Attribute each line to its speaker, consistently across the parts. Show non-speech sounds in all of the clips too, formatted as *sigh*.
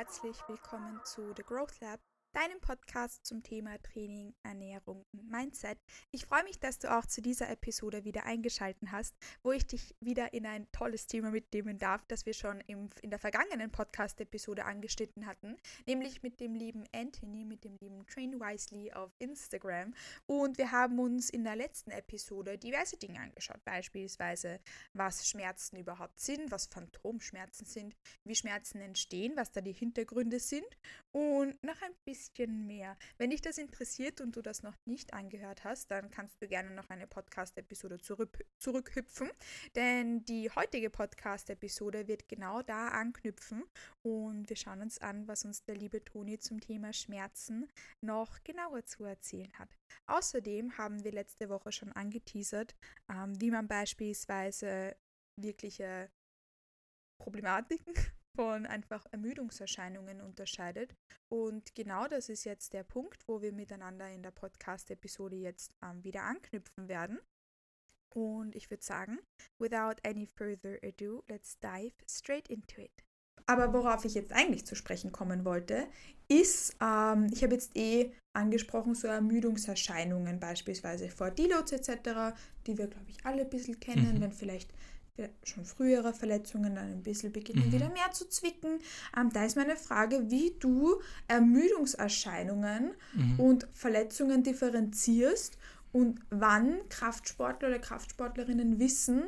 Speaker 1: herzlich willkommen zu The Growth Lab, deinem Podcast zum Thema Training, Ernährung und Mindset. Ich freue mich, dass du auch zu dieser Episode wieder eingeschaltet hast, wo ich dich wieder in ein tolles Thema mitnehmen darf, das wir schon im, in der vergangenen Podcast-Episode angeschnitten hatten, nämlich mit dem lieben Anthony, mit dem lieben Train Wisely auf Instagram. Und wir haben uns in der letzten Episode diverse Dinge angeschaut, beispielsweise was Schmerzen überhaupt sind, was Phantomschmerzen sind, wie Schmerzen entstehen, was da die Hintergründe sind und noch ein bisschen bisschen mehr. Wenn dich das interessiert und du das noch nicht angehört hast, dann kannst du gerne noch eine Podcast-Episode zurück, zurückhüpfen, denn die heutige Podcast-Episode wird genau da anknüpfen und wir schauen uns an, was uns der liebe Toni zum Thema Schmerzen noch genauer zu erzählen hat. Außerdem haben wir letzte Woche schon angeteasert, ähm, wie man beispielsweise wirkliche Problematiken von einfach Ermüdungserscheinungen unterscheidet. Und genau das ist jetzt der Punkt, wo wir miteinander in der Podcast-Episode jetzt ähm, wieder anknüpfen werden. Und ich würde sagen, without any further ado, let's dive straight into it. Aber worauf ich jetzt eigentlich zu sprechen kommen wollte, ist, ähm, ich habe jetzt eh angesprochen, so Ermüdungserscheinungen beispielsweise vor Deloads etc., die wir, glaube ich, alle ein bisschen kennen, mhm. wenn vielleicht schon frühere Verletzungen dann ein bisschen beginnen mhm. wieder mehr zu zwicken. Ähm, da ist meine Frage, wie du Ermüdungserscheinungen mhm. und Verletzungen differenzierst und wann Kraftsportler oder Kraftsportlerinnen wissen,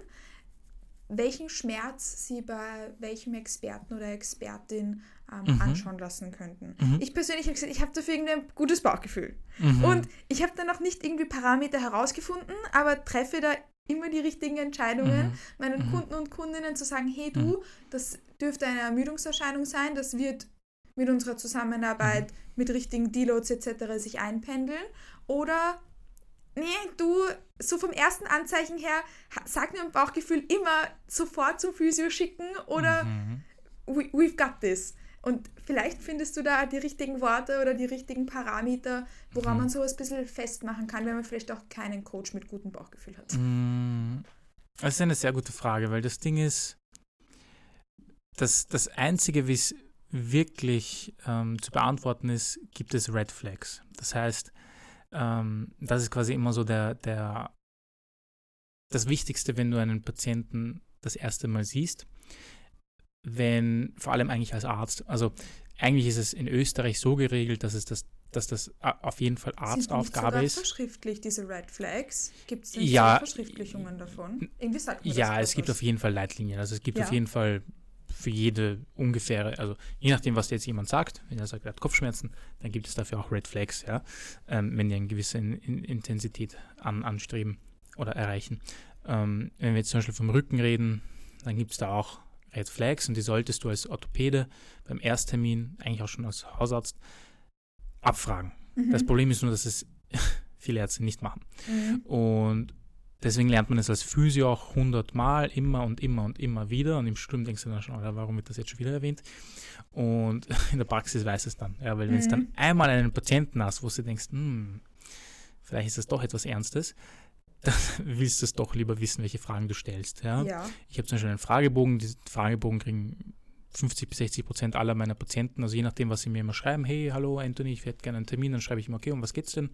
Speaker 1: welchen Schmerz sie bei welchem Experten oder Expertin ähm, mhm. anschauen lassen könnten. Mhm. Ich persönlich habe gesagt, ich habe dafür irgendwie ein gutes Bauchgefühl. Mhm. Und ich habe da noch nicht irgendwie Parameter herausgefunden, aber treffe da immer die richtigen Entscheidungen, mhm. meinen mhm. Kunden und Kundinnen zu sagen, hey du, mhm. das dürfte eine Ermüdungserscheinung sein, das wird mit unserer Zusammenarbeit mhm. mit richtigen Deloads etc. sich einpendeln. Oder nee, du, so vom ersten Anzeichen her, sag mir im Bauchgefühl immer sofort zum Physio schicken oder mhm. we, we've got this. Und vielleicht findest du da die richtigen Worte oder die richtigen Parameter, woran mhm. man sowas ein bisschen festmachen kann, wenn man vielleicht auch keinen Coach mit gutem Bauchgefühl hat.
Speaker 2: Mhm. Das ist eine sehr gute Frage, weil das Ding ist, dass das Einzige, wie es wirklich ähm, zu beantworten ist, gibt es Red Flags. Das heißt, ähm, das ist quasi immer so der, der, das Wichtigste, wenn du einen Patienten das erste Mal siehst wenn, vor allem eigentlich als Arzt, also eigentlich ist es in Österreich so geregelt, dass es das dass das auf jeden Fall Arztaufgabe Sind ist.
Speaker 1: verschriftlich diese Red Flags? Gibt es
Speaker 2: ja,
Speaker 1: Verschriftlichungen davon?
Speaker 2: Irgendwie sagt man Ja, es gibt auf jeden Fall Leitlinien. Also es gibt ja. auf jeden Fall für jede ungefähre, also je nachdem, was jetzt jemand sagt, wenn er sagt, er hat Kopfschmerzen, dann gibt es dafür auch Red Flags, ja, ähm, wenn die eine gewisse in, in Intensität an, anstreben oder erreichen. Ähm, wenn wir jetzt zum Beispiel vom Rücken reden, dann gibt es da auch Red Flags und die solltest du als Orthopäde beim Ersttermin, eigentlich auch schon als Hausarzt, abfragen. Mhm. Das Problem ist nur, dass es *laughs* viele Ärzte nicht machen. Mhm. Und deswegen lernt man es als Physio auch hundertmal, immer und immer und immer wieder. Und im Studium denkst du dann schon, warum wird das jetzt schon wieder erwähnt? Und *laughs* in der Praxis weiß es dann. Ja, weil mhm. wenn es dann einmal einen Patienten hast, wo du denkst, hm, vielleicht ist das doch etwas Ernstes, *laughs* willst du es doch lieber wissen, welche Fragen du stellst. Ja? ja. Ich habe zum Beispiel einen Fragebogen, diesen Fragebogen kriegen 50 bis 60 Prozent aller meiner Patienten, also je nachdem, was sie mir immer schreiben, hey, hallo Anthony, ich hätte gerne einen Termin, dann schreibe ich immer, okay, um was geht's denn?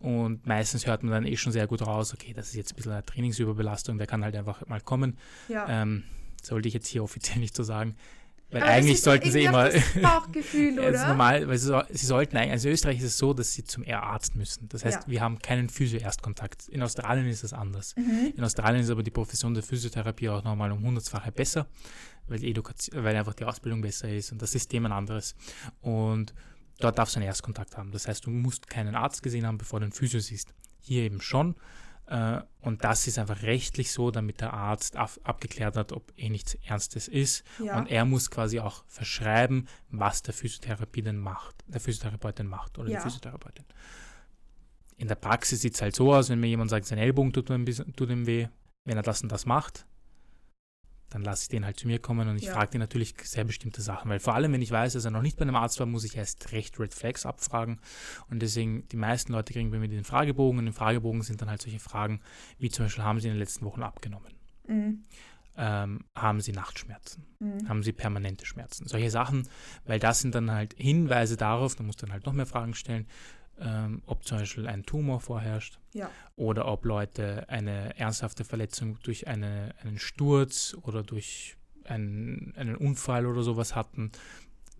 Speaker 2: Und meistens hört man dann eh schon sehr gut raus, okay, das ist jetzt ein bisschen eine Trainingsüberbelastung, der kann halt einfach mal kommen. Ja. Ähm, sollte ich jetzt hier offiziell *laughs* nicht so sagen. Weil Aber eigentlich sollten sie immer.
Speaker 1: Bauchgefühl, *laughs* oder?
Speaker 2: ist normal, weil sie, sie sollten eigentlich, also in Österreich ist es so, dass sie zum Arzt müssen. Das heißt, ja. wir haben keinen Physio-Erstkontakt. In Australien ist es anders. Mhm. In Australien ist aber die Profession der Physiotherapie auch nochmal um hundertfache besser, weil, die Edukation, weil einfach die Ausbildung besser ist und das System ein anderes. Und dort darfst du einen Erstkontakt haben. Das heißt, du musst keinen Arzt gesehen haben, bevor du einen Physio siehst. Hier eben schon. Äh, und das ist einfach rechtlich so, damit der Arzt abgeklärt hat, ob eh nichts Ernstes ist. Ja. Und er muss quasi auch verschreiben, was der Physiotherapie denn macht, der Physiotherapeut denn macht oder ja. die Physiotherapeutin. in der Praxis sieht es halt so aus, wenn mir jemand sagt, sein Ellbogen tut tut ihm weh, wenn er das und das macht, dann lasse ich den halt zu mir kommen und ich ja. frage den natürlich sehr bestimmte Sachen, weil vor allem, wenn ich weiß, dass er noch nicht bei einem Arzt war, muss ich erst recht Red Flags abfragen und deswegen, die meisten Leute kriegen bei mir den Fragebogen und im Fragebogen sind dann halt solche Fragen, wie zum Beispiel, haben sie in den letzten Wochen abgenommen? Mhm. Ähm, haben sie Nachtschmerzen? Mhm. Haben sie permanente Schmerzen? Solche Sachen, weil das sind dann halt Hinweise darauf, da muss dann halt noch mehr Fragen stellen, ähm, ob zum Beispiel ein Tumor vorherrscht
Speaker 1: ja.
Speaker 2: oder ob Leute eine ernsthafte Verletzung durch eine, einen Sturz oder durch einen, einen Unfall oder sowas hatten.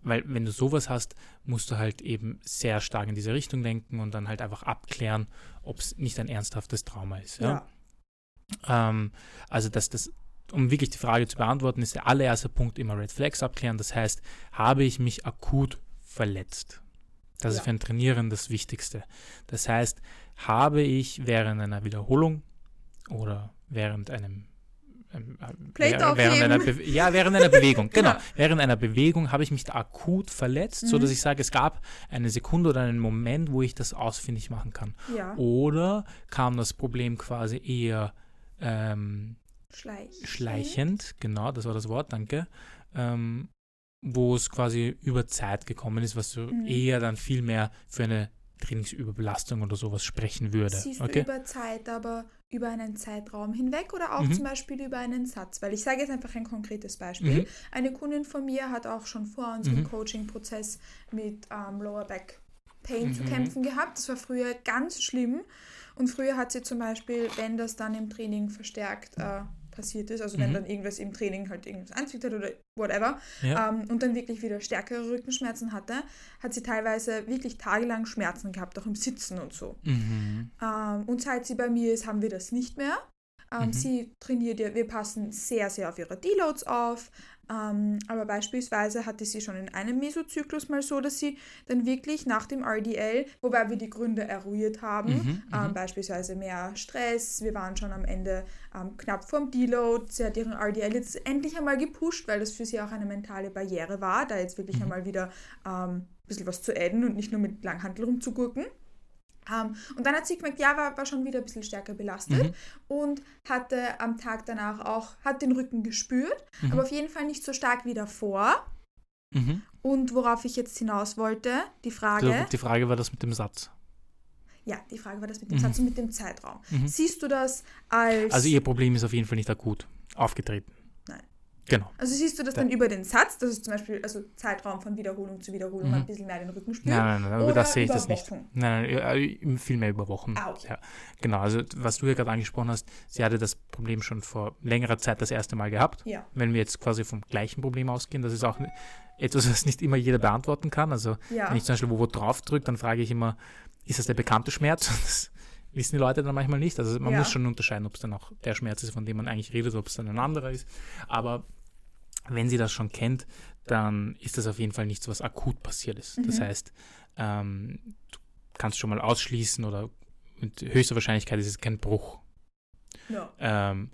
Speaker 2: Weil wenn du sowas hast, musst du halt eben sehr stark in diese Richtung denken und dann halt einfach abklären, ob es nicht ein ernsthaftes Trauma ist. Ja? ja. Ähm, also dass das um wirklich die Frage zu beantworten, ist der allererste Punkt immer Red Flags abklären. Das heißt, habe ich mich akut verletzt? Das ja. ist für ein Trainieren das Wichtigste. Das heißt, habe ich während einer Wiederholung oder während einem
Speaker 1: ähm, während,
Speaker 2: während einer Be ja, während einer Bewegung, *laughs* genau. Ja. Während einer Bewegung habe ich mich da akut verletzt, mhm. sodass ich sage, es gab eine Sekunde oder einen Moment, wo ich das ausfindig machen kann.
Speaker 1: Ja.
Speaker 2: Oder kam das Problem quasi eher ähm,
Speaker 1: schleichend.
Speaker 2: schleichend, genau, das war das Wort, danke. Ähm, wo es quasi über Zeit gekommen ist, was so mhm. eher dann viel mehr für eine Trainingsüberbelastung oder sowas sprechen würde.
Speaker 1: Siehst okay? über Zeit, aber über einen Zeitraum hinweg oder auch mhm. zum Beispiel über einen Satz? Weil ich sage jetzt einfach ein konkretes Beispiel. Mhm. Eine Kundin von mir hat auch schon vor unserem mhm. Coaching-Prozess mit ähm, Lower Back Pain zu mhm. kämpfen gehabt. Das war früher ganz schlimm. Und früher hat sie zum Beispiel, wenn das dann im Training verstärkt äh, passiert ist, also mhm. wenn dann irgendwas im Training halt irgendwas anzieht hat oder whatever ja. ähm, und dann wirklich wieder stärkere Rückenschmerzen hatte, hat sie teilweise wirklich tagelang Schmerzen gehabt, auch im Sitzen und so. Mhm. Ähm, und seit sie bei mir ist, haben wir das nicht mehr. Ähm, mhm. Sie trainiert ja, wir passen sehr, sehr auf ihre Deloads auf. Ähm, aber beispielsweise hatte sie schon in einem Mesozyklus mal so, dass sie dann wirklich nach dem RDL, wobei wir die Gründe eruiert haben, mhm, ähm, mhm. beispielsweise mehr Stress, wir waren schon am Ende ähm, knapp vorm Deload, sie hat ihren RDL jetzt endlich einmal gepusht, weil das für sie auch eine mentale Barriere war, da jetzt wirklich mhm. einmal wieder ähm, ein bisschen was zu adden und nicht nur mit Langhandel rumzugurken. Um, und dann hat sie gemerkt, ja, war, war schon wieder ein bisschen stärker belastet mhm. und hatte am Tag danach auch, hat den Rücken gespürt, mhm. aber auf jeden Fall nicht so stark wie davor. Mhm. Und worauf ich jetzt hinaus wollte, die Frage.
Speaker 2: Die Frage war das mit dem Satz.
Speaker 1: Ja, die Frage war das mit dem Satz und mit dem Zeitraum. Mhm. Siehst du das als.
Speaker 2: Also ihr Problem ist auf jeden Fall nicht akut aufgetreten. Genau.
Speaker 1: Also siehst du das dann über den Satz, das ist zum Beispiel also Zeitraum von Wiederholung zu Wiederholung mhm. ein bisschen mehr den Rücken spüren?
Speaker 2: Nein, nein, nein, aber das sehe ich das nicht. Nein, nein, viel mehr über Wochen.
Speaker 1: Ah, okay.
Speaker 2: Ja. Genau, also was du ja gerade angesprochen hast, sie hatte das Problem schon vor längerer Zeit das erste Mal gehabt.
Speaker 1: Ja.
Speaker 2: Wenn wir jetzt quasi vom gleichen Problem ausgehen, das ist auch etwas, was nicht immer jeder beantworten kann. Also ja. wenn ich zum Beispiel wo, wo drauf drücke, dann frage ich immer, ist das der bekannte Schmerz? Das wissen die Leute dann manchmal nicht. Also man ja. muss schon unterscheiden, ob es dann auch der Schmerz ist, von dem man eigentlich redet, ob es dann ein anderer ist. Aber wenn sie das schon kennt, dann ist das auf jeden Fall nichts, was akut passiert ist. Mhm. Das heißt, ähm, du kannst schon mal ausschließen oder mit höchster Wahrscheinlichkeit ist es kein Bruch.
Speaker 1: Ja.
Speaker 2: Ähm,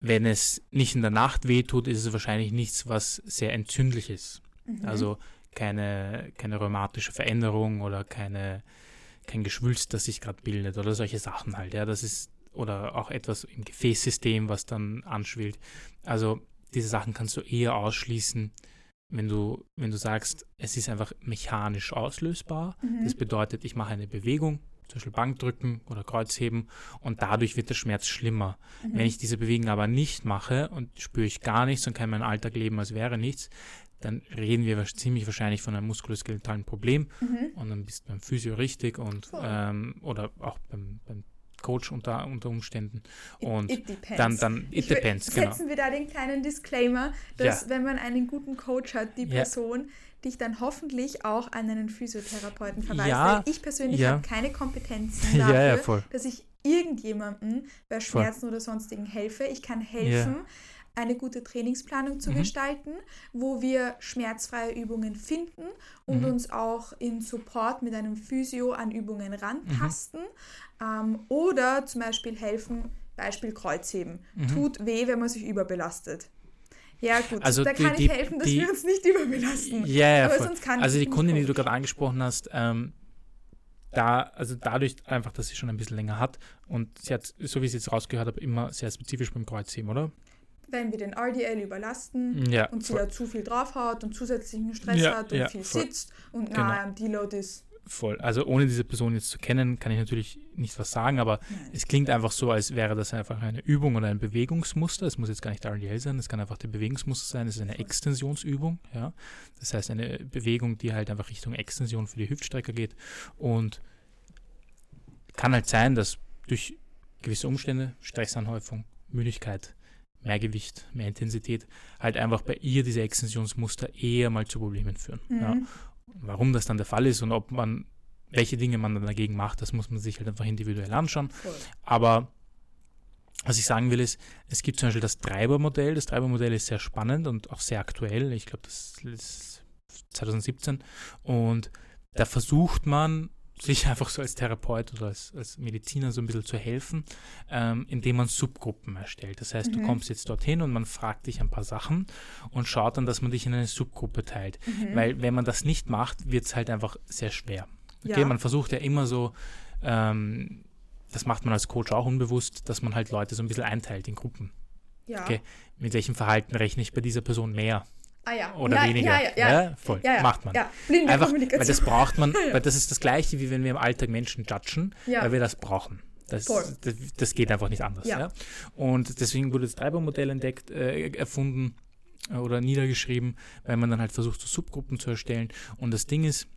Speaker 2: wenn es nicht in der Nacht wehtut, ist es wahrscheinlich nichts, was sehr entzündlich ist. Mhm. Also keine, keine rheumatische Veränderung oder keine, kein Geschwülst, das sich gerade bildet oder solche Sachen halt. Ja, das ist oder auch etwas im Gefäßsystem, was dann anschwillt. Also diese Sachen kannst du eher ausschließen, wenn du, wenn du sagst, es ist einfach mechanisch auslösbar. Mhm. Das bedeutet, ich mache eine Bewegung, zum Beispiel Bankdrücken oder Kreuzheben und dadurch wird der Schmerz schlimmer. Mhm. Wenn ich diese Bewegung aber nicht mache und spüre ich gar nichts und kann meinen Alltag leben, als wäre nichts, dann reden wir ziemlich wahrscheinlich von einem muskuloskeletalen Problem mhm. und dann bist du beim Physio richtig und cool. ähm, oder auch beim, beim Coach unter, unter Umständen. Und it, it dann, dann, it depends,
Speaker 1: genau. Setzen wir da den kleinen Disclaimer, dass ja. wenn man einen guten Coach hat, die Person ja. dich dann hoffentlich auch an einen Physiotherapeuten verweist. Ja. ich persönlich habe keine Kompetenzen *laughs* dafür, dass ich irgendjemandem bei Schmerzen voll. oder sonstigen helfe. Ich kann helfen, eine gute Trainingsplanung zu mhm. gestalten, wo wir schmerzfreie Übungen finden und mhm. uns auch in Support mit einem Physio an Übungen rantasten mhm. ähm, oder zum Beispiel helfen, Beispiel Kreuzheben. Mhm. Tut weh, wenn man sich überbelastet. Ja, gut,
Speaker 2: also
Speaker 1: da
Speaker 2: die,
Speaker 1: kann
Speaker 2: ich
Speaker 1: helfen, dass die, wir uns nicht überbelasten.
Speaker 2: Ja, ja, Aber sonst kann also die Kundin, die du gerade angesprochen hast, ähm, da, also dadurch einfach, dass sie schon ein bisschen länger hat und sie hat, so wie ich es jetzt rausgehört habe, immer sehr spezifisch beim Kreuzheben, oder?
Speaker 1: Wenn wir den RDL überlasten
Speaker 2: Ja,
Speaker 1: und sie
Speaker 2: voll.
Speaker 1: da zu viel drauf hat und zusätzlichen Stress
Speaker 2: Ja,
Speaker 1: hat und
Speaker 2: ja,
Speaker 1: viel
Speaker 2: voll.
Speaker 1: sitzt und
Speaker 2: Genau.
Speaker 1: nahe am Deload ist.
Speaker 2: Voll. Also ohne diese Person jetzt zu kennen, kann ich natürlich nicht was sagen, aber
Speaker 1: Nein.
Speaker 2: es klingt einfach so, als wäre das einfach eine Übung oder ein Bewegungsmuster. Es muss jetzt gar nicht RDL sein, es kann einfach der Bewegungsmuster sein. Es ist eine Extensionsübung, ja. Das heißt eine Bewegung, die halt einfach Richtung Extension für die Hüftstrecker geht und kann halt sein, dass durch gewisse Umstände, Stressanhäufung, Müdigkeit, mehr Gewicht, mehr Intensität, halt einfach bei ihr diese Extensionsmuster eher mal zu Problemen führen. Ja.
Speaker 1: Mhm.
Speaker 2: Warum das dann der Fall ist und ob man, welche Dinge man dann dagegen macht, das muss man sich halt einfach individuell anschauen. Aber was ich sagen will, ist, es gibt zum Beispiel das Treibermodell. Das Treibermodell ist sehr spannend und auch sehr aktuell. Ich glaube, das ist 2017. Und da versucht man, sich einfach so als Therapeut oder als, als Mediziner so ein bisschen zu helfen, ähm, indem man Subgruppen erstellt. Das heißt, du
Speaker 1: Mhm.
Speaker 2: kommst jetzt dorthin und man fragt dich ein paar Sachen und schaut dann, dass man dich in eine Subgruppe teilt.
Speaker 1: Mhm.
Speaker 2: Weil wenn man das nicht macht, wird es halt einfach sehr schwer. Okay,
Speaker 1: Ja.
Speaker 2: man versucht ja immer so, ähm, das macht man als Coach auch unbewusst, dass man halt Leute so ein bisschen einteilt in Gruppen.
Speaker 1: ja.
Speaker 2: okay. Mit welchem Verhalten rechne ich bei dieser Person mehr
Speaker 1: Ah ja.
Speaker 2: oder
Speaker 1: ja,
Speaker 2: weniger?
Speaker 1: Ja, ja, ja.
Speaker 2: voll. Macht man.
Speaker 1: Ja, blinde
Speaker 2: Einfach, weil
Speaker 1: Kommunikation.
Speaker 2: das braucht man, *laughs* weil das ist das Gleiche, wie wenn wir im Alltag Menschen judgen, weil wir das brauchen. Das, das, das geht einfach nicht anders.
Speaker 1: Ja.
Speaker 2: Ja. Und deswegen wurde das Treibermodell entdeckt, äh, erfunden äh, oder niedergeschrieben, weil man dann halt versucht, so Subgruppen zu erstellen. Und das Ding ist,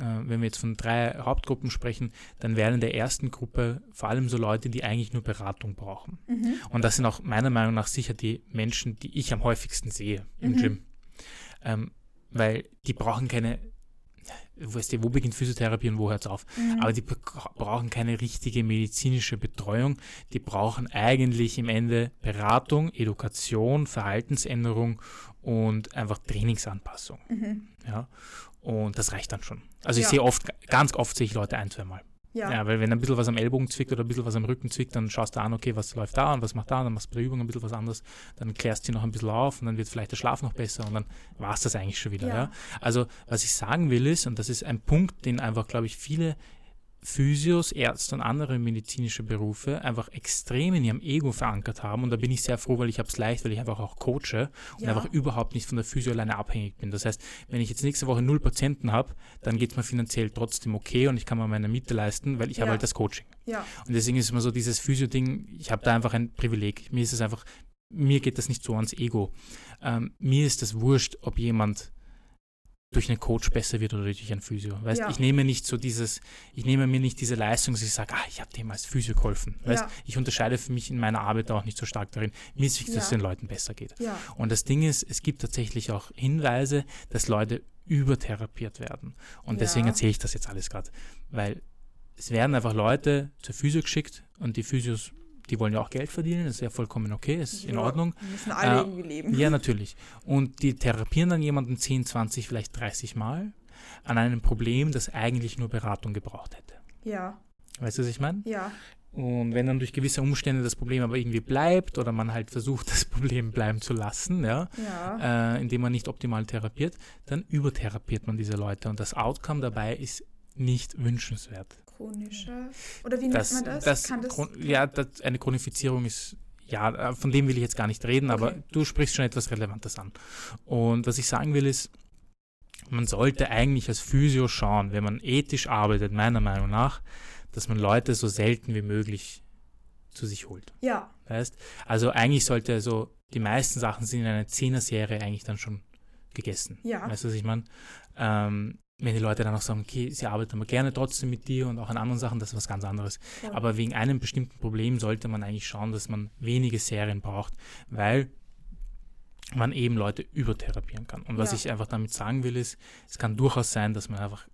Speaker 2: äh, wenn wir jetzt von drei Hauptgruppen sprechen, dann wären in der ersten Gruppe vor allem so Leute, die eigentlich nur Beratung brauchen.
Speaker 1: mhm.
Speaker 2: Und das sind auch meiner Meinung nach sicher die Menschen, die ich am häufigsten sehe im
Speaker 1: Mhm.
Speaker 2: Gym. Ähm, weil die brauchen keine, weißt du, wo beginnt Physiotherapie und wo hört es auf?
Speaker 1: Mhm.
Speaker 2: Aber die bra- brauchen keine richtige medizinische Betreuung. Die brauchen eigentlich im Ende Beratung, Education, Verhaltensänderung und einfach Trainingsanpassung.
Speaker 1: Mhm.
Speaker 2: Ja. Und das reicht dann schon. Also ich
Speaker 1: Ja.
Speaker 2: sehe oft, ganz oft sehe ich Leute ein, zweimal.
Speaker 1: Ja.
Speaker 2: Ja, weil wenn ein bisschen was am Ellbogen zwickt oder ein bisschen was am Rücken zwickt, dann schaust du an, okay, was läuft da und was macht da, dann machst du bei der Übung ein bisschen was anderes, dann klärst du sie noch ein bisschen auf und dann wird vielleicht der Schlaf noch besser und dann war es das eigentlich schon wieder.
Speaker 1: Ja.
Speaker 2: Ja. Also was ich sagen will ist, und das ist ein Punkt, den einfach, glaube ich, viele Physios, Ärzte und andere medizinische Berufe einfach extrem in ihrem Ego verankert haben. Und da bin ich sehr froh, weil ich habe es leicht, weil ich einfach auch coache und
Speaker 1: Ja.
Speaker 2: einfach überhaupt nicht von der Physio alleine abhängig bin. Das heißt, wenn ich jetzt nächste Woche null Patienten habe, dann geht es mir finanziell trotzdem okay und ich kann mir meine Miete leisten, weil ich
Speaker 1: Ja.
Speaker 2: habe halt das Coaching.
Speaker 1: ja.
Speaker 2: Und deswegen ist immer so dieses Physio-Ding, ich habe da einfach ein Privileg. Mir ist es einfach, mir geht das nicht so ans Ego. Ähm, mir ist das wurscht, ob jemand durch einen Coach besser wird oder durch einen Physio. Weißt,
Speaker 1: Ja.
Speaker 2: ich nehme nicht so dieses, ich nehme mir nicht diese Leistung, dass ich sage, ah, ich habe dem als Physio geholfen. Weißt,
Speaker 1: Ja.
Speaker 2: ich unterscheide für mich in meiner Arbeit auch nicht so stark darin. Mir ist wichtig, dass es den Leuten besser geht. Und das Ding ist, es gibt tatsächlich auch Hinweise, dass Leute übertherapiert werden. Und deswegen erzähle ich das jetzt alles gerade. Weil es werden einfach Leute zur Physio geschickt und die Physios, die wollen ja auch Geld verdienen, das ist ja vollkommen okay, ist in
Speaker 1: Ja.
Speaker 2: Ordnung.
Speaker 1: Wir müssen alle
Speaker 2: Äh,
Speaker 1: irgendwie leben.
Speaker 2: Ja, *laughs* natürlich. Und die therapieren dann jemanden 10, 20, vielleicht 30 Mal an einem Problem, das eigentlich nur Beratung gebraucht hätte.
Speaker 1: Ja.
Speaker 2: Weißt du, was ich meine?
Speaker 1: Ja.
Speaker 2: Und wenn dann durch gewisse Umstände das Problem aber irgendwie bleibt oder man halt versucht, *laughs* das Problem bleiben zu lassen, ja,
Speaker 1: Ja.
Speaker 2: äh, indem man nicht optimal therapiert, dann übertherapiert man diese Leute und das Outcome dabei ist nicht wünschenswert.
Speaker 1: Chronischer. Oder wie nennt
Speaker 2: Das,
Speaker 1: man das?
Speaker 2: das,
Speaker 1: das
Speaker 2: ja, das, eine Chronifizierung ist, ja, von dem will ich jetzt gar nicht reden, aber
Speaker 1: Okay.
Speaker 2: du sprichst schon etwas Relevantes an. Und was ich sagen will ist, man sollte eigentlich als Physio schauen, wenn man ethisch arbeitet, meiner Meinung nach, dass man Leute so selten wie möglich zu sich holt.
Speaker 1: ja.
Speaker 2: Weißt? Also eigentlich sollte so, die meisten Sachen sind in einer Zehner-Serie eigentlich dann schon gegessen.
Speaker 1: Ja.
Speaker 2: Weißt du, was ich meine? Ähm, wenn die Leute dann auch sagen, okay, sie arbeiten aber gerne trotzdem mit dir und auch an anderen Sachen, das ist was ganz anderes.
Speaker 1: Voll.
Speaker 2: Aber wegen einem bestimmten Problem sollte man eigentlich schauen, dass man wenige Serien braucht, weil man eben Leute übertherapieren kann. Und was
Speaker 1: Ja.
Speaker 2: ich einfach damit sagen will, ist, es kann durchaus sein, dass man einfach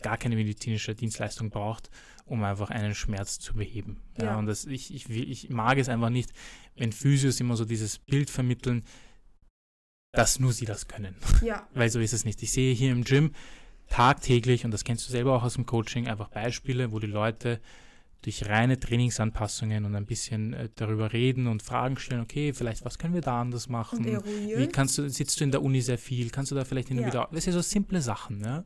Speaker 2: gar keine medizinische Dienstleistung braucht, um einfach einen Schmerz zu beheben. Ja,
Speaker 1: Ja.
Speaker 2: und das, ich, ich, will- ich mag es einfach nicht, wenn Physios immer so dieses Bild vermitteln, dass nur sie das können.
Speaker 1: ja. *laughs*
Speaker 2: Weil so ist es nicht. Ich sehe hier im Gym tagtäglich, und das kennst du selber auch aus dem Coaching, einfach Beispiele, wo die Leute durch reine Trainingsanpassungen und ein bisschen äh, darüber reden und Fragen stellen, okay, vielleicht was können wir da anders machen? Wie kannst du, sitzt du in der Uni sehr viel? Kannst du da vielleicht hin und
Speaker 1: Ja.
Speaker 2: wieder, das sind so simple Sachen, ne?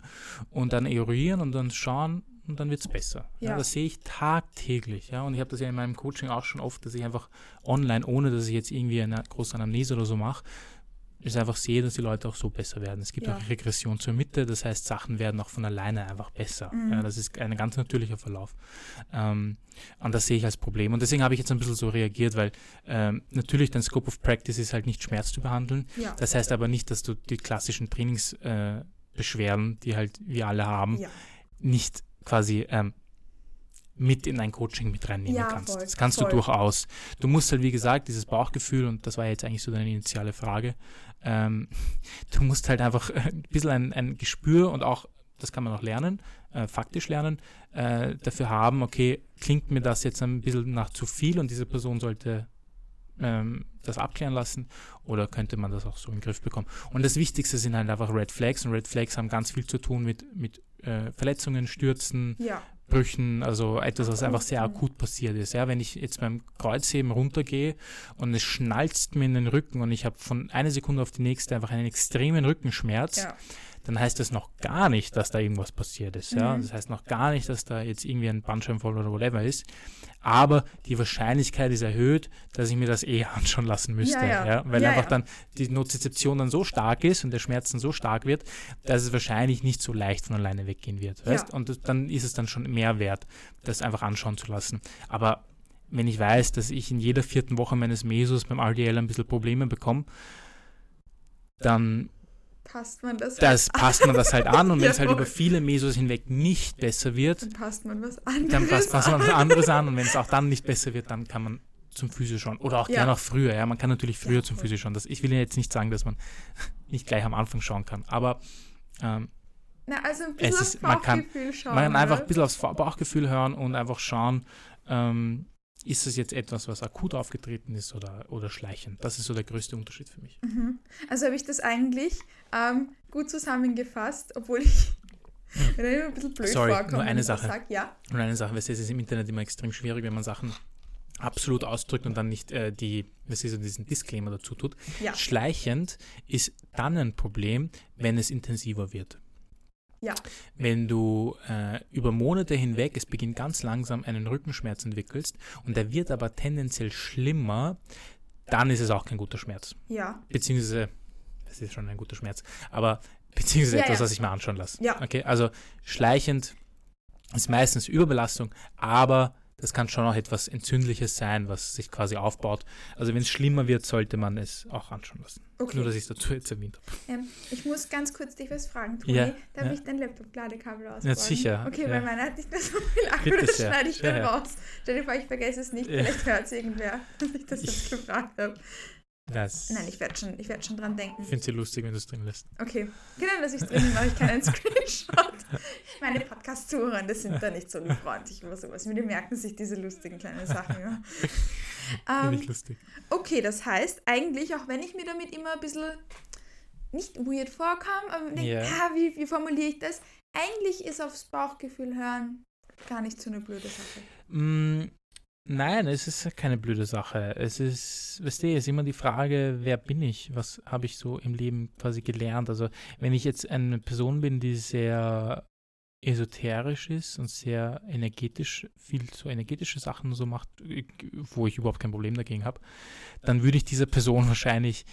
Speaker 2: Und dann eruieren und dann schauen, und dann wird es besser. Ja. ja. das sehe ich tagtäglich. Ja, und ich habe das ja in meinem Coaching auch schon oft, dass ich einfach online, ohne dass ich jetzt irgendwie eine große Anamnese oder so mache, ich einfach sehe, dass die Leute auch so besser werden. Es gibt ja. auch Regression zur Mitte, das heißt, Sachen werden auch von alleine einfach besser. Mhm. Ja, das ist ein ganz natürlicher Verlauf. Ähm, und das sehe ich als Problem. Und deswegen habe ich jetzt ein bisschen so reagiert, weil ähm, natürlich dein Scope of Practice ist halt nicht Schmerz zu behandeln. Ja. Das heißt aber nicht, dass du die klassischen Trainingsbeschwerden, äh, die halt wir alle haben, nicht quasi ähm, mit in ein Coaching mit reinnehmen ja, kannst. Voll, das kannst voll. du durchaus. Du musst halt, wie gesagt, dieses Bauchgefühl, und das war jetzt eigentlich so deine initiale Frage, ähm, *laughs* du musst halt einfach ein bisschen ein, ein Gespür und auch, das kann man auch lernen, äh, faktisch lernen, äh, dafür haben, okay, klingt mir das jetzt ein bisschen nach zu viel und diese Person sollte ähm, das abklären lassen oder könnte man das auch so in den Griff bekommen. Und das Wichtigste sind halt einfach Red Flags und Red Flags haben ganz viel zu tun mit, mit äh, Verletzungen, Stürzen, ja. Brüchen, also etwas, was einfach sehr akut passiert ist. Ja, wenn ich jetzt beim Kreuzheben runtergehe und es schnalzt mir in den Rücken und ich habe von einer Sekunde auf die nächste einfach einen extremen Rückenschmerz, ja dann heißt das noch gar nicht, dass da irgendwas passiert ist. Ja? Mhm. Das heißt noch gar nicht, dass da jetzt irgendwie ein Bandscheibenvorfall oder whatever ist. Aber die Wahrscheinlichkeit ist erhöht, dass ich mir das eh *laughs* anschauen lassen müsste. Ja, ja. ja? Weil ja, einfach dann die Nozizeption dann so stark ist und der Schmerz dann so stark wird, dass es wahrscheinlich nicht so leicht von alleine weggehen wird. Weißt? Und das, dann ist es dann schon mehr wert, das einfach anschauen zu lassen. Aber wenn ich weiß, dass ich in jeder vierten Woche meines Mesos beim RDL ein bisschen Probleme bekomme, dann
Speaker 1: passt man das
Speaker 2: Das halt passt man das halt an und *laughs* wenn es halt über viele Mesos hinweg nicht besser wird,
Speaker 1: dann passt man was anderes
Speaker 2: dann passt, passt man was anderes an und *laughs* wenn es auch dann nicht besser wird, dann kann man zum Physio schauen. Oder auch ja. gerne auch früher, ja. Man kann natürlich früher ja, zum Physio schauen. Das, ich will jetzt nicht sagen, dass man *laughs* nicht gleich am Anfang schauen kann, aber ähm,
Speaker 1: Na, also ein bisschen
Speaker 2: aufs Bauchgefühl man kann, schauen. Man kann einfach ein bisschen aufs Bauchgefühl hören und einfach schauen, ähm, ist es jetzt etwas, was akut aufgetreten ist oder, oder schleichend? Das ist so der größte Unterschied für mich.
Speaker 1: Mhm. Also habe ich das eigentlich ähm, gut zusammengefasst, obwohl ich *laughs* wenn immer ein bisschen blöd
Speaker 2: Sorry, vorkomme, nur eine Sache.
Speaker 1: Sag, ja.
Speaker 2: Nur eine Sache, weil es ist im Internet immer extrem schwierig, wenn man Sachen absolut ausdrückt und dann nicht äh, die, was ist so, diesen Disclaimer dazu tut. Ja. Schleichend ist dann ein Problem, wenn es intensiver wird.
Speaker 1: Ja.
Speaker 2: Wenn du äh, über Monate hinweg, es beginnt ganz langsam, einen Rückenschmerz entwickelst und der wird aber tendenziell schlimmer, dann ist es auch kein guter Schmerz.
Speaker 1: Ja.
Speaker 2: Beziehungsweise, das ist schon ein guter Schmerz, aber *laughs* beziehungsweise ja, etwas, ja. was ich mir anschauen lasse.
Speaker 1: Ja.
Speaker 2: Okay, also schleichend ist meistens Überbelastung, aber das kann schon auch etwas Entzündliches sein, was sich quasi aufbaut. Also wenn es schlimmer wird, sollte man es auch anschauen lassen. Okay. Nur, dass ich es dazu jetzt erwähnt habe.
Speaker 1: Ähm, ich muss ganz kurz dich was fragen, Toni. Ja, Darf ja. ich dein Laptop-Ladekabel ausbauen?
Speaker 2: Ja, sicher.
Speaker 1: Okay,
Speaker 2: ja.
Speaker 1: weil meiner hat nicht mehr so viel Akku, Bitte das schneide ich dann raus. Stell dir vor, ich vergesse es nicht, vielleicht hört es irgendwer, *laughs* dass ich das jetzt gefragt habe.
Speaker 2: Das
Speaker 1: Nein, ich werde schon, werd schon dran denken.
Speaker 2: Ich finde sie lustig, wenn du es drin lässt.
Speaker 1: Okay. Genau, dass ich es drin mache, ich keinen *laughs* Screenshot. Meine Podcast-Zuhörer, das sind da nicht so freundlich über sowas. Die merken sich diese lustigen kleinen Sachen. Ja. *laughs*
Speaker 2: Finde ich ähm, lustig.
Speaker 1: Okay, das heißt, eigentlich, auch wenn ich mir damit immer ein bisschen nicht weird vorkam, aber denke, yeah. ah, wie, wie formuliere ich das? Eigentlich ist aufs Bauchgefühl hören gar nicht so eine blöde Sache.
Speaker 2: Mm, Nein, es ist keine blöde Sache. Es ist, weißt du, es ist immer die Frage, wer bin ich? Was habe ich so im Leben quasi gelernt? Also, wenn ich jetzt eine Person bin, die sehr esoterisch ist und sehr energetisch, viel so energetische Sachen so macht, wo ich überhaupt kein Problem dagegen habe, dann würde ich dieser Person wahrscheinlich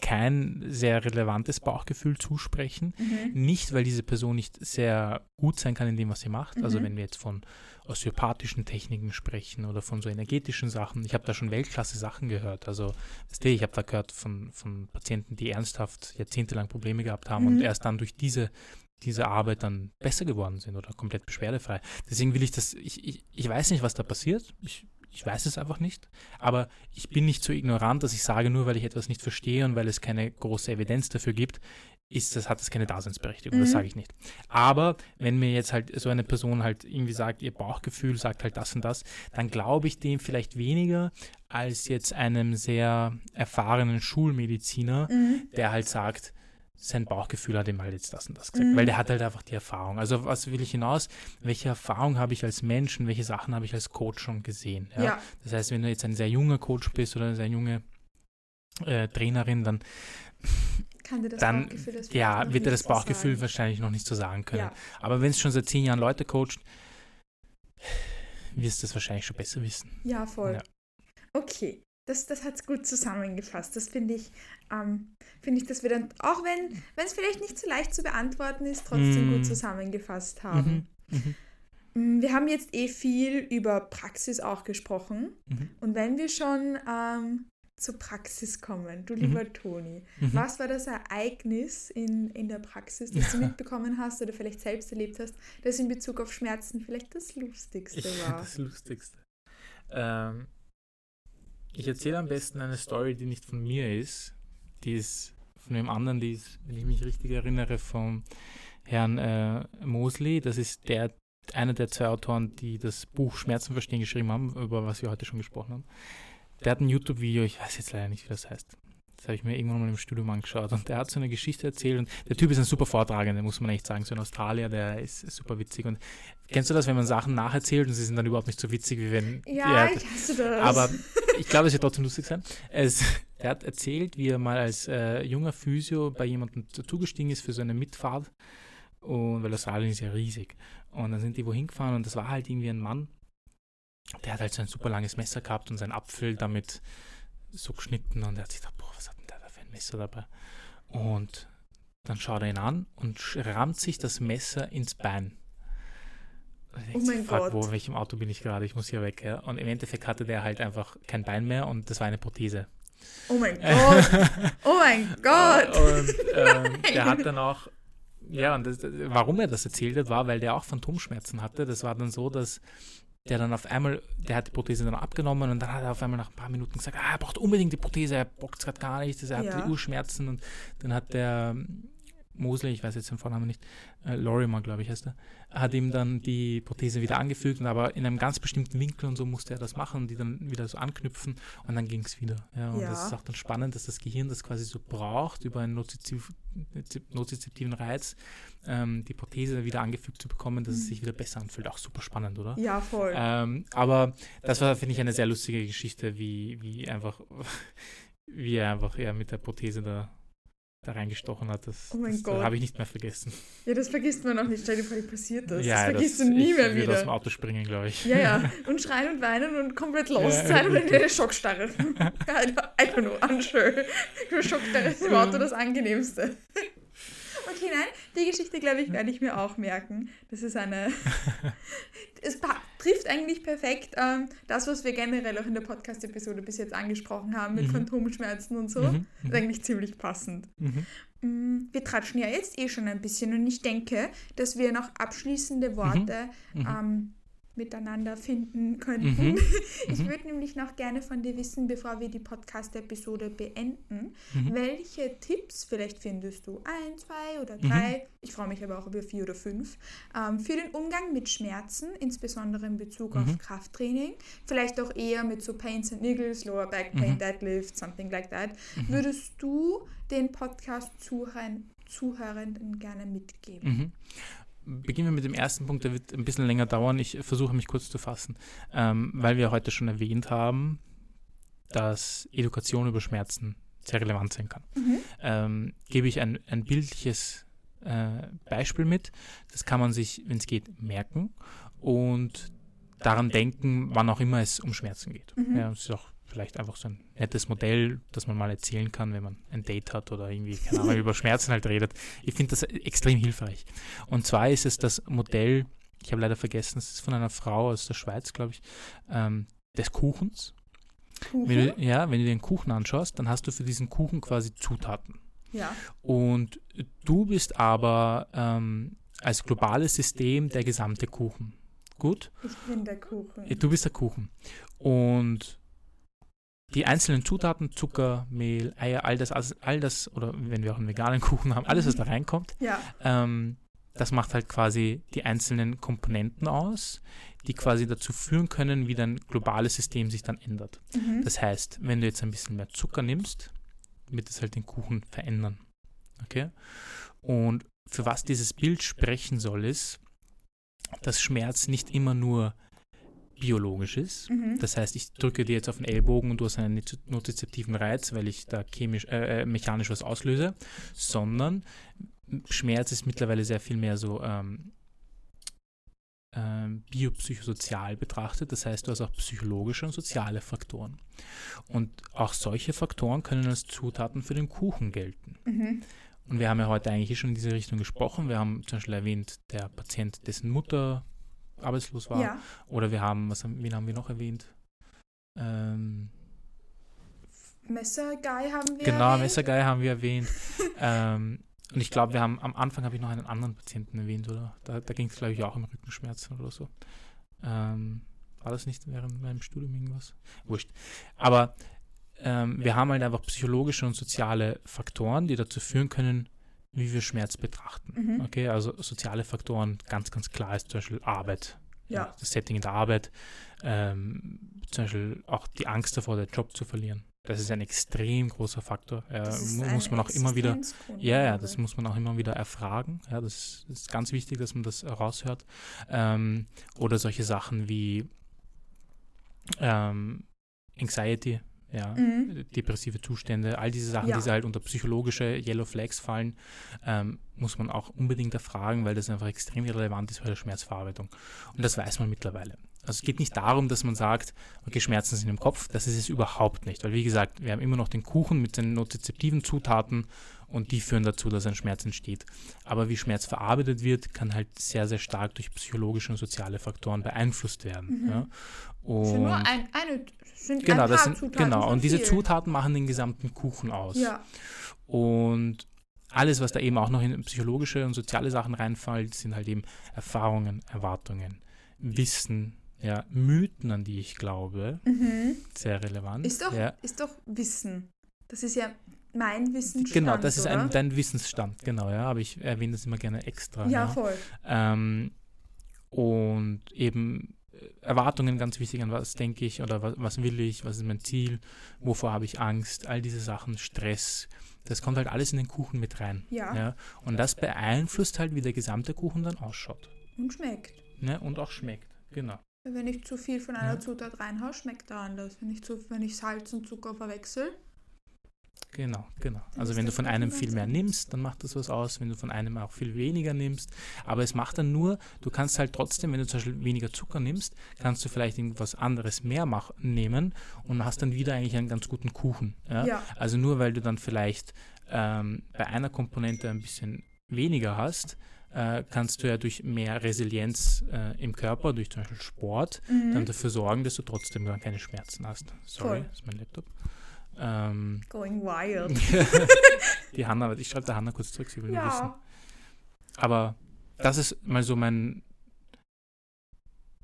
Speaker 2: kein sehr relevantes Bauchgefühl zusprechen. Mhm. Nicht, weil diese Person nicht sehr gut sein kann in dem, was sie macht. Also mhm. Also wenn wir jetzt von osteopathischen Techniken sprechen oder von so energetischen Sachen. Ich habe da schon Weltklasse Sachen gehört. Also ich habe da gehört von, von Patienten, die ernsthaft jahrzehntelang Probleme gehabt haben mhm. und erst dann durch diese diese Arbeit dann besser geworden sind oder komplett beschwerdefrei. Deswegen will ich das, ich, ich, ich weiß nicht, was da passiert. Ich, ich weiß es einfach nicht. Aber ich bin nicht so ignorant, dass ich sage, nur weil ich etwas nicht verstehe und weil es keine große Evidenz dafür gibt, ist das, hat das keine Daseinsberechtigung, mhm. das sage ich nicht. Aber wenn mir jetzt halt so eine Person halt irgendwie sagt, ihr Bauchgefühl sagt halt das und das, dann glaube ich dem vielleicht weniger als jetzt einem sehr erfahrenen Schulmediziner, mhm. der halt sagt, sein Bauchgefühl hat ihm halt jetzt das und das gesagt, mhm. weil der hat halt einfach die Erfahrung. Also was will ich hinaus? Welche Erfahrung habe ich als Mensch und welche Sachen habe ich als Coach schon gesehen? Ja? ja. Das heißt, wenn du jetzt ein sehr junger Coach bist oder eine sehr junge äh, Trainerin, dann
Speaker 1: kann dir das
Speaker 2: dann,
Speaker 1: Bauchgefühl das
Speaker 2: ja, wird er das Bauchgefühl sagen. wahrscheinlich noch nicht so sagen können. Ja. Aber wenn es schon seit zehn Jahren Leute coacht, wirst du es wahrscheinlich schon besser wissen.
Speaker 1: Ja, voll. Ja. Okay, das, das hat es gut zusammengefasst. Das finde ich, ähm, finde ich, dass wir dann, auch wenn es vielleicht nicht so leicht zu beantworten ist, trotzdem mm. gut zusammengefasst haben. Mhm. Mhm. Mm, wir haben jetzt eh viel über Praxis auch gesprochen. Mhm. Und wenn wir schon ähm, zur Praxis kommen, du lieber mhm. Toni, mhm. was war das Ereignis in, in der Praxis, das du mitbekommen hast oder vielleicht selbst erlebt hast, das in Bezug auf Schmerzen vielleicht das Lustigste war?
Speaker 2: Das Lustigste. Ähm, ich erzähle am besten eine Story, die nicht von mir ist, die ist von einem anderen, die ist, wenn ich mich richtig erinnere, vom Herrn äh, Mosley. Das ist der einer der zwei Autoren, die das Buch Schmerzen verstehen geschrieben haben, über was wir heute schon gesprochen haben. Der hat ein YouTube-Video, ich weiß jetzt leider nicht, wie das heißt. Das habe ich mir irgendwann mal im Studium angeschaut. Und der hat so eine Geschichte erzählt. Und der Typ ist ein super Vortragender, muss man echt sagen. So ein Australier, der ist super witzig. Und kennst du das, wenn man Sachen nacherzählt und sie sind dann überhaupt nicht so witzig, wie wenn.
Speaker 1: Ja, ja ich hasse das.
Speaker 2: Aber *laughs* ich glaube, es wird trotzdem lustig sein. Es, *laughs* er hat erzählt, wie er mal als äh, junger Physio bei jemandem zugestiegen ist für so eine Mitfahrt. Und weil Australien ist ja riesig. Und dann sind die wohin gefahren und das war halt irgendwie ein Mann, der hat halt so ein super langes Messer gehabt und seinen Apfel damit so geschnitten und er hat sich gedacht, boah, was hat denn der da für ein Messer dabei? Und dann schaut er ihn an und rammt sich das Messer ins Bein.
Speaker 1: Oh mein Gott.
Speaker 2: Wo, in welchem Auto bin ich gerade? Ich muss hier weg. Ja? Und im Endeffekt hatte der halt einfach kein Bein mehr und das war eine Prothese.
Speaker 1: Oh mein *laughs* Gott. oh mein Gott.
Speaker 2: und ähm, der hat dann auch ja, und das, warum er das erzählt hat, war, weil der auch Phantomschmerzen hatte. Das war dann so, dass der dann auf einmal, der hat die Prothese dann abgenommen und dann hat er auf einmal nach ein paar Minuten gesagt, ah, er braucht unbedingt die Prothese, er bockt es gerade gar nicht, er hat ja. die Urschmerzen und dann hat der Mosley, ich weiß jetzt den Vornamen nicht, äh, Lorimer, glaube ich, heißt er, hat ihm dann die Prothese wieder angefügt, aber in einem ganz bestimmten Winkel und so musste er das machen, die dann wieder so anknüpfen und dann ging es wieder. Ja, und ja. das ist auch dann spannend, dass das Gehirn das quasi so braucht, über einen noziztiv, nozizeptiven Reiz ähm, die Prothese wieder angefügt zu bekommen, dass mhm. es sich wieder besser anfühlt. Auch super spannend, oder?
Speaker 1: Ja, voll.
Speaker 2: Ähm, aber das war, finde ich, eine sehr lustige Geschichte, wie, wie einfach, *laughs* wie er einfach ja, mit der Prothese da da reingestochen hat. Das,
Speaker 1: oh mein
Speaker 2: das,
Speaker 1: Gott.
Speaker 2: habe ich nicht mehr vergessen.
Speaker 1: Ja, das vergisst man auch nicht. Stell dir vor, wie passiert das.
Speaker 2: Ja,
Speaker 1: das vergisst
Speaker 2: das,
Speaker 1: du nie mehr
Speaker 2: wieder. Ich aus dem Auto springen, glaube ich.
Speaker 1: Ja, ja. *laughs* Und schreien und weinen und komplett lost ja, sein und in eine Schockstarre. Einfach nur unschön. Schockstarre ist im Auto das angenehmste. Okay, nein, die Geschichte, glaube ich, werde ich mir auch merken. Das ist eine. *laughs* es trifft eigentlich perfekt ähm, das, was wir generell auch in der Podcast-Episode bis jetzt angesprochen haben, mit mhm. Phantomschmerzen und so. Mhm. Das ist eigentlich ziemlich passend. Mhm. Mm, wir tratschen ja jetzt eh schon ein bisschen und ich denke, dass wir noch abschließende Worte mhm. Mhm. ähm, miteinander finden könnten. Mhm. *laughs* Ich mhm. würde nämlich noch gerne von dir wissen, bevor wir die Podcast-Episode beenden, mhm. welche Tipps vielleicht findest du, ein, zwei oder mhm. drei, mhm. ich freue mich aber auch über vier oder fünf, ähm, für den Umgang mit Schmerzen, insbesondere in Bezug auf mhm. Krafttraining, vielleicht auch eher mit so Pains and Niggles, Lower Back Pain, Deadlift, something like that, würdest du den Podcast-Zuhörenden gerne mitgeben?
Speaker 2: Beginnen wir mit dem ersten Punkt, der wird ein bisschen länger dauern. Ich versuche mich kurz zu fassen, ähm, weil wir heute schon erwähnt haben, dass Education über Schmerzen sehr relevant sein kann. Mhm. Ähm, gebe ich ein, ein bildliches äh, Beispiel mit. Das kann man sich, wenn es geht, merken und daran denken, wann auch immer es um Schmerzen geht. Mhm. Ja, das ist auch vielleicht einfach so ein nettes Modell, das man mal erzählen kann, wenn man ein Date hat oder irgendwie, keine Ahnung, *laughs* über Schmerzen halt redet. Ich finde das extrem hilfreich. Und zwar ist es das Modell, ich habe leider vergessen, es ist von einer Frau aus der Schweiz, glaube ich, ähm, des Kuchens. Kuchen? Wenn du, ja, wenn du dir den Kuchen anschaust, dann hast du für diesen Kuchen quasi Zutaten.
Speaker 1: Ja.
Speaker 2: Und du bist aber ähm, als globales System der gesamte Kuchen. Gut?
Speaker 1: Ich bin der Kuchen.
Speaker 2: Du bist der Kuchen. Und die einzelnen Zutaten, Zucker, Mehl, Eier, all das, all das, oder wenn wir auch einen veganen Kuchen haben, alles, was da reinkommt,
Speaker 1: ja.
Speaker 2: ähm, das macht halt quasi die einzelnen Komponenten aus, die quasi dazu führen können, wie dein globales System sich dann ändert. Mhm. Das heißt, wenn du jetzt ein bisschen mehr Zucker nimmst, wird es halt den Kuchen verändern. Okay? Und für was dieses Bild sprechen soll, ist, dass Schmerz nicht immer nur biologisch ist. Mhm. Das heißt, ich drücke dir jetzt auf den Ellbogen und du hast einen nozizeptiven Reiz, weil ich da chemisch, äh, äh, mechanisch was auslöse, sondern Schmerz ist mittlerweile sehr viel mehr so ähm, äh, biopsychosozial betrachtet. Das heißt, du hast auch psychologische und soziale Faktoren. Und auch solche Faktoren können als Zutaten für den Kuchen gelten. Mhm. Und wir haben ja heute eigentlich schon in diese Richtung gesprochen. Wir haben zum Beispiel erwähnt, der Patient, dessen Mutter arbeitslos war. Ja. Oder wir haben, was haben, wen haben wir noch erwähnt? Ähm,
Speaker 1: Messerguy haben wir
Speaker 2: Genau, erwähnt. Messerguy haben wir erwähnt. *laughs* ähm, und ich glaube, wir haben am Anfang habe ich noch einen anderen Patienten erwähnt, oder? Da, da ging es, glaube ich, auch um Rückenschmerzen oder so. Ähm, war das nicht während meinem Studium irgendwas? Wurscht. Aber ähm, wir haben halt einfach psychologische und soziale Faktoren, die dazu führen können, wie wir Schmerz betrachten. Mhm. Okay, also soziale Faktoren, ganz, ganz klar ist zum Beispiel Arbeit. Ja. Das Setting in der Arbeit, ähm, zum Beispiel auch die Angst davor, den Job zu verlieren. Das ist ein extrem großer Faktor. Äh, muss man auch immer wieder, ja, ja, das muss man auch immer wieder erfragen. Ja, das ist ganz wichtig, dass man das raushört. Ähm, oder solche Sachen wie ähm, Anxiety, ja, mhm. depressive Zustände, all diese Sachen, ja. die halt unter psychologische Yellow Flags fallen, ähm, muss man auch unbedingt erfragen, weil das einfach extrem relevant ist bei der Schmerzverarbeitung. Und das weiß man mittlerweile. Also es geht nicht darum, dass man sagt, okay, Schmerzen sind im Kopf, das ist es überhaupt nicht. Weil wie gesagt, wir haben immer noch den Kuchen mit den nozizeptiven Zutaten und die führen dazu, dass ein Schmerz entsteht. Aber wie Schmerz verarbeitet wird, kann halt sehr, sehr stark durch psychologische und soziale Faktoren beeinflusst werden. Mhm. Ja. Und
Speaker 1: sind nur ein, eine, sind
Speaker 2: genau,
Speaker 1: ein
Speaker 2: das sind, Zutaten genau, und diese Zutaten machen den gesamten Kuchen aus.
Speaker 1: Ja.
Speaker 2: Und alles, was da eben auch noch in psychologische und soziale Sachen reinfällt, sind halt eben Erfahrungen, Erwartungen, Wissen, ja, Mythen, an die ich glaube. Mhm. Sehr relevant.
Speaker 1: Ist doch,
Speaker 2: ja.
Speaker 1: ist doch Wissen. Das ist ja mein Wissensstand.
Speaker 2: Genau, das ist
Speaker 1: ein,
Speaker 2: dein Wissensstand, genau, ja. Aber ich erwähne das immer gerne extra.
Speaker 1: Ja, ja. voll.
Speaker 2: Ähm, und eben äh, Erwartungen ganz wichtig, an was denke ich oder was, was will ich, was ist mein Ziel, wovor habe ich Angst, all diese Sachen, Stress, das kommt halt alles in den Kuchen mit rein.
Speaker 1: Ja.
Speaker 2: ja. Und das beeinflusst halt, wie der gesamte Kuchen dann ausschaut.
Speaker 1: Und schmeckt.
Speaker 2: Ne? Und auch schmeckt, genau.
Speaker 1: Wenn ich zu viel von einer ja. Zutat reinhaue, schmeckt er anders. Wenn ich, zu, wenn ich Salz und Zucker verwechsel.
Speaker 2: Genau, genau. Also wenn du von einem viel mehr nimmst, dann macht das was aus. Wenn du von einem auch viel weniger nimmst. Aber es macht dann nur, du kannst halt trotzdem, wenn du zum Beispiel weniger Zucker nimmst, kannst du vielleicht irgendwas anderes mehr mach, nehmen und hast dann wieder eigentlich einen ganz guten Kuchen. Ja?
Speaker 1: Ja.
Speaker 2: Also nur weil du dann vielleicht ähm, bei einer Komponente ein bisschen weniger hast, äh, kannst du ja durch mehr Resilienz äh, im Körper, durch zum Beispiel Sport, mhm. dann dafür sorgen, dass du trotzdem gar keine Schmerzen hast. Sorry, Voll. das ist mein Laptop. Ähm,
Speaker 1: Going wild. *laughs*
Speaker 2: die Hanna, ich schreibe der Hanna kurz zurück, sie will ja. wissen. Aber das ist mal so mein,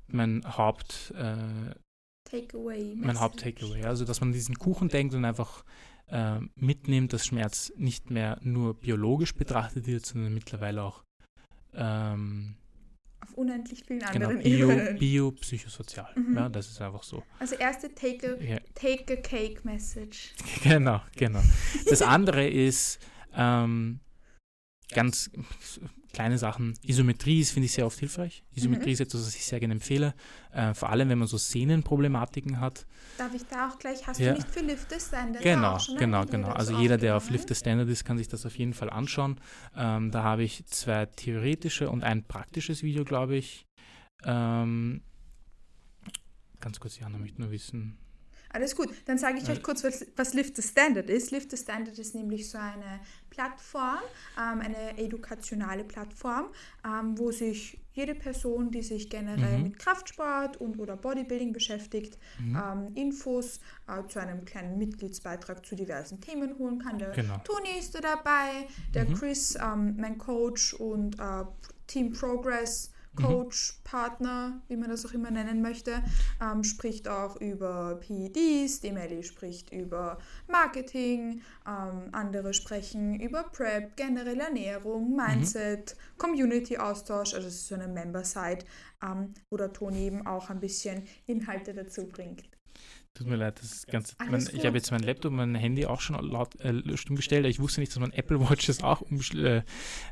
Speaker 2: mein Haupt äh,
Speaker 1: Takeaway.
Speaker 2: Mein Haupt-Takeaway. Also, dass man diesen Kuchen denkt und einfach äh, mitnimmt, dass Schmerz nicht mehr nur biologisch betrachtet wird, sondern mittlerweile auch ähm,
Speaker 1: auf unendlich vielen
Speaker 2: genau,
Speaker 1: anderen
Speaker 2: Bio, Ebenen. Biopsychosozial. Mhm. Ja, das ist einfach so.
Speaker 1: Also erste Take a, ja. take a Cake Message. *laughs*
Speaker 2: Genau, genau. Das andere ist ähm, ganz kleine Sachen. Isometrie ist, finde ich, sehr oft hilfreich. Isometrie mhm. ist etwas, was ich sehr gerne empfehle. Äh, vor allem, wenn man so Sehnenproblematiken hat.
Speaker 1: Darf ich da auch gleich, hast ja. du nicht für Lift the Standard
Speaker 2: Genau, genau, genau. Also jeder, der auf Lift the Standard ist, kann sich das auf jeden Fall anschauen. Ähm, da habe ich zwei theoretische und ein praktisches Video, glaube ich. Ähm, ganz kurz, Jana möchte nur wissen,
Speaker 1: alles gut. Dann sage ich euch kurz, was, was Lift the Standard ist. Lift the Standard ist nämlich so eine Plattform, ähm, eine edukationale Plattform, ähm, wo sich jede Person, die sich generell mhm. mit Kraftsport und oder Bodybuilding beschäftigt, mhm. ähm, Infos äh, zu einem kleinen Mitgliedsbeitrag zu diversen Themen holen kann. Der genau. Toni ist da dabei, der mhm. Chris, ähm, mein Coach und äh, Team Progress Coach, mhm. Partner, wie man das auch immer nennen möchte, ähm, spricht auch über PEDs, die Melly spricht über Marketing, ähm, andere sprechen über Prep, generelle Ernährung, mhm. Mindset, mhm. Community-Austausch, also es ist so eine Member-Site, ähm, wo der Toni eben auch ein bisschen Inhalte dazu bringt.
Speaker 2: Tut mir leid, das ist ganz. Mein, ich habe jetzt mein Laptop und mein Handy auch schon laut äh, stumm gestellt. Ich wusste nicht, dass man Apple Watches auch umstellt.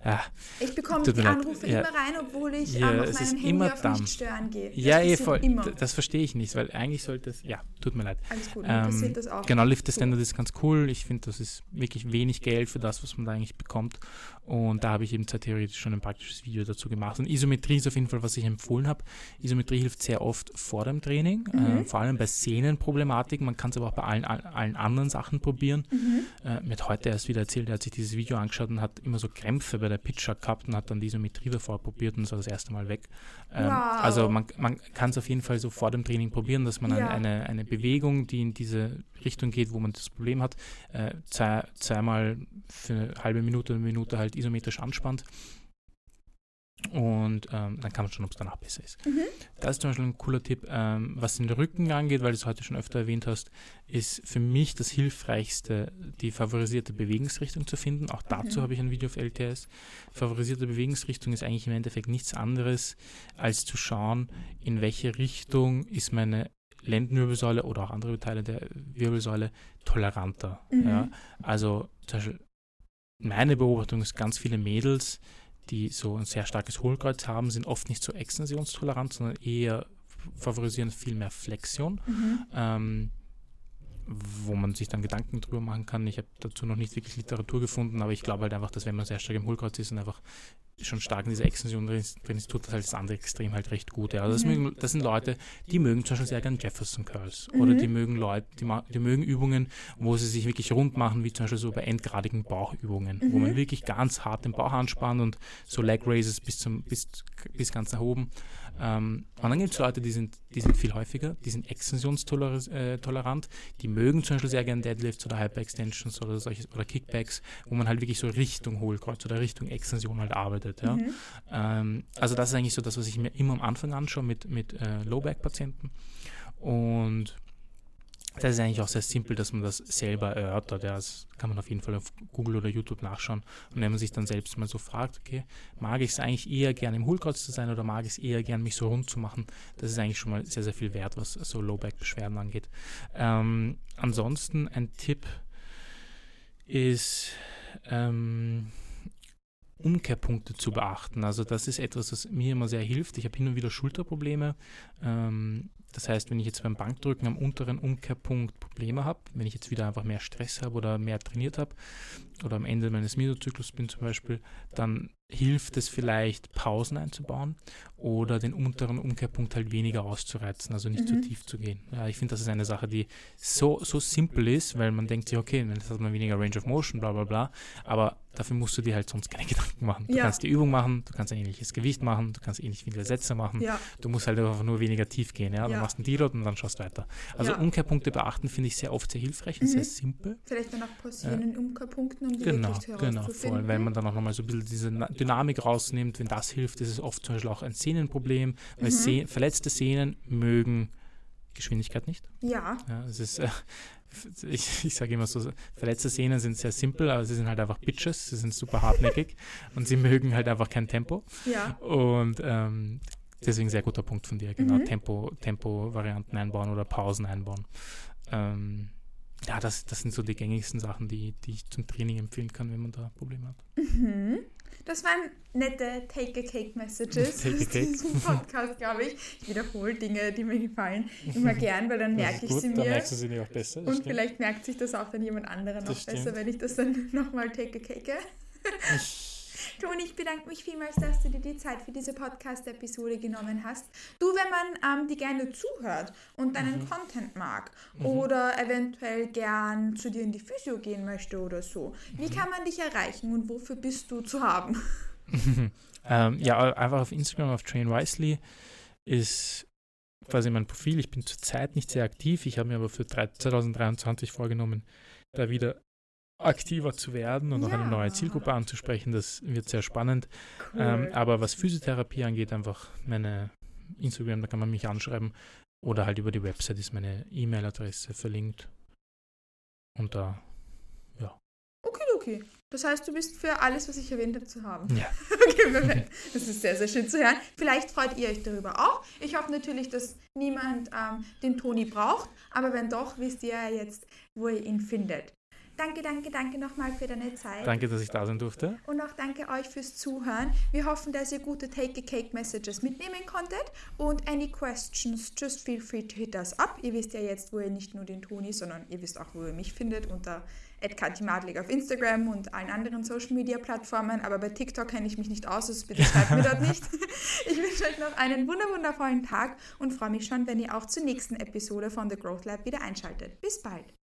Speaker 2: Äh.
Speaker 1: Ich bekomme die Anrufe ja. immer rein, obwohl ich
Speaker 2: ja,
Speaker 1: ähm, auf meinem Handy
Speaker 2: immer
Speaker 1: auf nicht stören gehe. Das
Speaker 2: ja, eh voll. Immer. Das verstehe ich nicht, weil eigentlich sollte es. Ja, tut mir leid.
Speaker 1: Alles gut, ähm, passiert das auch.
Speaker 2: Genau, Lift the Standard ist ganz cool. Ich finde, das ist wirklich wenig Geld für das, was man da eigentlich bekommt. Und da habe ich eben zwar theoretisch schon ein praktisches Video dazu gemacht. Und Isometrie ist auf jeden Fall, was ich empfohlen habe. Isometrie hilft sehr oft vor dem Training, mhm. äh, vor allem bei Sehnenproblematiken. Man kann es aber auch bei allen, allen anderen Sachen probieren. Mhm. Äh, mir hat heute erst wieder erzählt, er hat sich dieses Video angeschaut und hat immer so Krämpfe bei der Pitcher gehabt und hat dann die Isometrie davor probiert und so das erste Mal weg. Ähm, wow. Also man, man kann es auf jeden Fall so vor dem Training probieren, dass man ja. eine, eine Bewegung, die in diese Richtung geht, wo man das Problem hat, äh, zwei, zweimal für eine halbe Minute, eine Minute halt isometrisch anspannt. Und ähm, dann kann man schon, ob es danach besser ist. Mhm. Das ist zum Beispiel ein cooler Tipp. Ähm, was den Rücken angeht, weil du es heute schon öfter erwähnt hast, ist für mich das Hilfreichste, die favorisierte Bewegungsrichtung zu finden. Auch dazu mhm. habe ich ein Video auf LTS. Favorisierte Bewegungsrichtung ist eigentlich im Endeffekt nichts anderes, als zu schauen, in welche Richtung ist meine Lendenwirbelsäule oder auch andere Teile der Wirbelsäule toleranter. Mhm. Ja? Also zum Beispiel meine Beobachtung ist, ganz viele Mädels, die so ein sehr starkes Hohlkreuz haben, sind oft nicht so extensionstolerant, sondern eher favorisieren viel mehr Flexion. Mhm. Ähm, wo man sich dann Gedanken drüber machen kann. Ich habe dazu noch nicht wirklich Literatur gefunden, aber ich glaube halt einfach, dass wenn man sehr stark im Hohlkreuz ist und einfach schon stark in dieser Extension drin ist, drin ist tut das halt das andere Extrem halt recht gut. Ja. Also das, mhm. mögen, das sind Leute, die mögen zum Beispiel sehr gerne Jefferson Curls mhm. oder die mögen Leute, die, die, mögen Übungen, wo sie sich wirklich rund machen, wie zum Beispiel so bei endgradigen Bauchübungen, mhm. wo man wirklich ganz hart den Bauch anspannt und so Leg Raises bis zum bis, bis ganz nach oben. Ähm, und dann gibt es Leute, die sind, die sind viel häufiger, die sind extensionstolerant, die mögen zum Beispiel sehr gerne Deadlifts oder Hyper-Extensions oder solche oder Kickbacks, wo man halt wirklich so Richtung Hohlkreuz oder Richtung Extension halt arbeitet. Ja? Mhm. Ähm, also das ist eigentlich so das, was ich mir immer am Anfang anschaue mit, mit äh, Low-Back-Patienten. Und das ist eigentlich auch sehr simpel, dass man das selber erörtert. Ja, das kann man auf jeden Fall auf Google oder YouTube nachschauen. Und wenn man sich dann selbst mal so fragt, okay, mag ich es eigentlich eher gern im Hohlkreuz zu sein oder mag ich es eher gern mich so rund zu machen, das ist eigentlich schon mal sehr, sehr viel wert, was so Low-Back-Beschwerden angeht. Ähm, ansonsten ein Tipp ist, ähm, Umkehrpunkte zu beachten. Also das ist etwas, was mir immer sehr hilft. Ich habe hin und wieder Schulterprobleme. Ähm, das heißt, wenn ich jetzt beim Bankdrücken am unteren Umkehrpunkt Probleme habe, wenn ich jetzt wieder einfach mehr Stress habe oder mehr trainiert habe oder am Ende meines Mesozyklus bin zum Beispiel, dann hilft es vielleicht, Pausen einzubauen oder den unteren Umkehrpunkt halt weniger auszureizen, also nicht mhm. zu tief zu gehen. Ja, ich finde, das ist eine Sache, die so, so simpel ist, weil man denkt sich, okay, dann hat man weniger Range of Motion, bla bla bla, aber dafür musst du dir halt sonst keine *laughs* Gedanken machen. Du ja. kannst die Übung machen, du kannst ein ähnliches Gewicht machen, du kannst ähnlich viele Sätze machen, ja. du musst halt einfach nur weniger tief gehen, ja, du machst einen Deload und dann schaust du weiter. Also Umkehrpunkte beachten finde ich sehr oft sehr hilfreich und mhm. sehr simpel.
Speaker 1: Vielleicht dann auch pausieren in Umkehrpunkten, um die
Speaker 2: genau,
Speaker 1: wirklich
Speaker 2: Genau, voll, weil man dann auch nochmal so ein bisschen diese Dynamik rausnimmt. Wenn das hilft, ist es oft zum Beispiel auch ein Sehnenproblem, weil mhm. Seh verletzte Sehnen mögen Geschwindigkeit nicht.
Speaker 1: Ja.
Speaker 2: ja es ist, äh, ich, ich sage immer so, verletzte Sehnen sind sehr simpel, aber sie sind halt einfach Bitches, sie sind super hartnäckig *laughs* und sie mögen halt einfach kein Tempo.
Speaker 1: Ja.
Speaker 2: Und ähm, deswegen sehr guter Punkt von dir, genau, mhm. Tempo, Tempo-Varianten einbauen oder Pausen einbauen. Ähm, ja, das, das sind so die gängigsten Sachen, die, die ich zum Training empfehlen kann, wenn man da Probleme hat.
Speaker 1: Mhm. Das waren nette Take-a-Cake-Messages Take aus diesem Podcast, glaube ich. Ich wiederhole Dinge, die mir gefallen, *laughs* immer gern, weil dann merke ich sie mir. Dann
Speaker 2: merkst du sie auch besser.
Speaker 1: Und stimmt. vielleicht merkt sich das auch dann jemand anderer noch besser, wenn ich das dann *laughs* nochmal take-a-cake. Toni, ich bedanke mich vielmals, dass du dir die Zeit für diese Podcast-Episode genommen hast. Du, wenn man ähm, dir gerne zuhört und deinen mhm. Content mag mhm. oder eventuell gern zu dir in die Physio gehen möchte oder so, wie mhm. kann man dich erreichen und wofür bist du zu haben? *laughs* *laughs*
Speaker 2: ähm, ja, einfach auf Instagram, auf Train Wisely ist quasi mein Profil. Ich bin zurzeit nicht sehr aktiv. Ich habe mir aber für 2023 vorgenommen, da wieder aktiver zu werden und ja. auch eine neue Zielgruppe anzusprechen. Das wird sehr spannend. Cool. Ähm, aber was Physiotherapie angeht, einfach meine Instagram, da kann man mich anschreiben. Oder halt über die Website ist meine E-Mail-Adresse verlinkt. Und da, ja.
Speaker 1: Okay, okay. Das heißt, du bist für alles, was ich erwähnt habe, zu haben.
Speaker 2: Ja. *laughs*
Speaker 1: okay, perfekt. Das ist sehr, sehr schön zu hören. Vielleicht freut ihr euch darüber auch. Ich hoffe natürlich, dass niemand ähm, den Toni braucht, aber wenn doch, wisst ihr ja jetzt, wo ihr ihn findet. Danke, danke, danke nochmal für deine Zeit.
Speaker 2: Danke, dass ich da sein durfte.
Speaker 1: Und auch danke euch fürs Zuhören. Wir hoffen, dass ihr gute Take a Cake Messages mitnehmen konntet. Und any questions, just feel free to hit us up. Ihr wisst ja jetzt, wo ihr nicht nur den Toni, sondern ihr wisst auch, wo ihr mich findet unter @katimadlik auf Instagram und allen anderen Social Media Plattformen. Aber bei TikTok kenne ich mich nicht aus, also bitte schreibt mir dort nicht. *laughs* Ich wünsche euch noch einen wundervollen Tag und freue mich schon, wenn ihr auch zur nächsten Episode von The Growth Lab wieder einschaltet. Bis bald.